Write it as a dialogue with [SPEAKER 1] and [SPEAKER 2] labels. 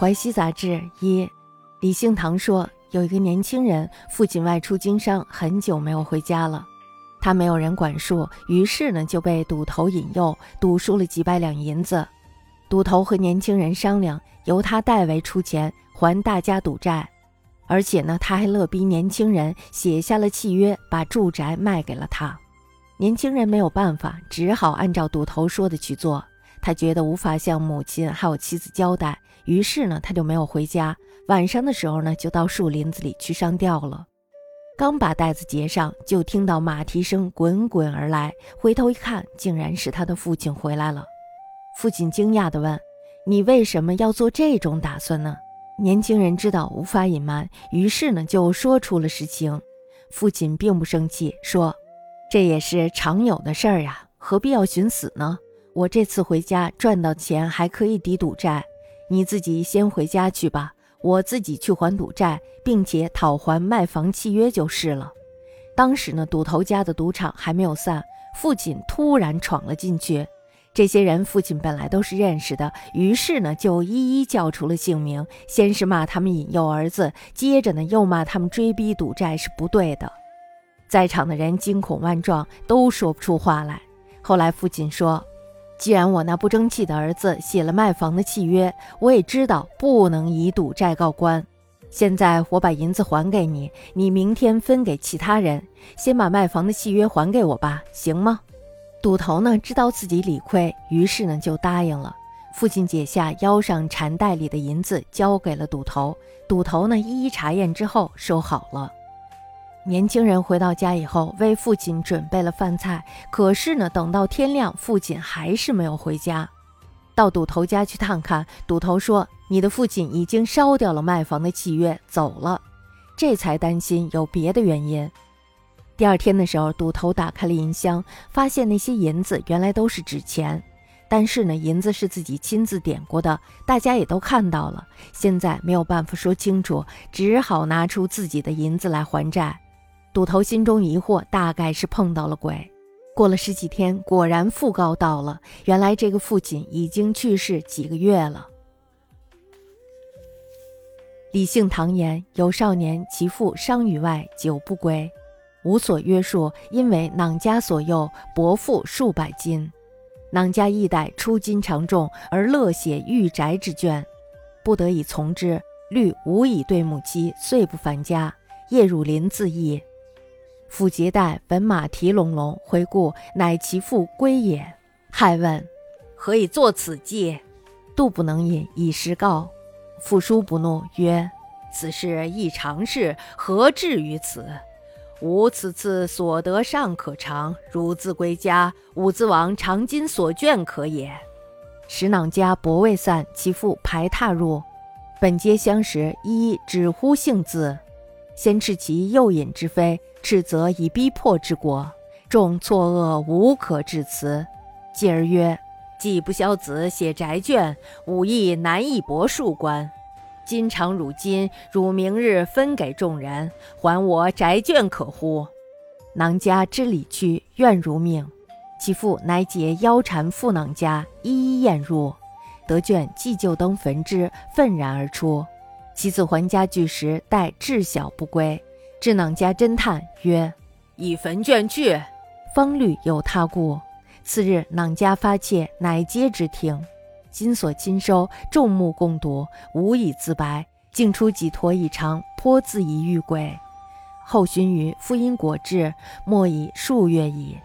[SPEAKER 1] 淮西杂志一，李兴堂说，有一个年轻人，父亲外出经商，很久没有回家了。他没有人管束，于是呢就被赌头引诱，赌输了几百两银子。赌头和年轻人商量，由他代为出钱还大家赌债，而且呢他还勒逼年轻人写下了契约，把住宅卖给了他。年轻人没有办法，只好按照赌头说的去做。他觉得无法向母亲还有妻子交代，于是呢，他就没有回家。晚上的时候呢，就到树林子里去上吊了。刚把袋子结上，就听到马蹄声滚滚而来。回头一看，竟然是他的父亲回来了。父亲惊讶地问：“你为什么要做这种打算呢？”年轻人知道无法隐瞒，于是呢，就说出了实情。父亲并不生气，说：“这也是常有的事儿呀，何必要寻死呢？”我这次回家赚到钱还可以抵赌债，你自己先回家去吧，我自己去还赌债，并且讨还卖房契约就是了。当时呢，赌头家的赌场还没有散，父亲突然闯了进去。这些人父亲本来都是认识的，于是呢就一一叫出了姓名，先是骂他们引诱儿子，接着呢又骂他们追逼赌债是不对的。在场的人惊恐万状，都说不出话来。后来父亲说。既然我那不争气的儿子写了卖房的契约，我也知道不能以赌债告官。现在我把银子还给你，你明天分给其他人。先把卖房的契约还给我吧，行吗？赌头呢知道自己理亏，于是呢就答应了。父亲解下腰上缠带里的银子，交给了赌头。赌头呢一一查验之后，收好了。年轻人回到家以后，为父亲准备了饭菜。可是呢，等到天亮，父亲还是没有回家。到赌头家去探看，赌头说：“你的父亲已经烧掉了卖房的契约，走了。”这才担心有别的原因。第二天的时候，赌头打开了银箱，发现那些银子原来都是纸钱。但是呢，银子是自己亲自点过的，大家也都看到了。现在没有办法说清楚，只好拿出自己的银子来还债。赌头心中疑惑，大概是碰到了鬼。过了十几天，果然讣告到了。原来这个父亲已经去世几个月了。李姓唐言有少年，其父伤于外，久不归，无所约束，因为囊家所诱，薄赋数百金。囊家一代出金常重，而乐写御宅之卷，不得已从之。虑无以对母妻，遂不返家。夜入林自缢。抚结带，本马蹄隆隆，回顾，乃其父归也。害问：何以作此计？度不能饮，以实告。父叔不怒，曰：此事亦常事，何至于此？吾此次所得尚可偿，汝自归家，吾自往长今所卷可也。时囊家伯未散，其父排踏入，本皆相识，一只呼姓字。先斥其诱引之非，斥责以逼迫之果，众错愕无可致辞。继而曰：“既不肖子写宅卷，武亦难以博数官。今常汝今，汝明日分给众人，还我宅卷可乎？”囊家知礼去，愿如命。其父乃解腰缠缚囊家，一一验入，得卷，即就登焚之，愤然而出。其子还家具时，待至晓不归，智囊家侦探曰：“以焚卷去，方虑有他故。”次日，囊家发怯，乃皆之听。今所亲收，众目共睹，无以自白，竟出几坨以长，颇自疑欲鬼。后寻于，复因果至，莫以数月矣。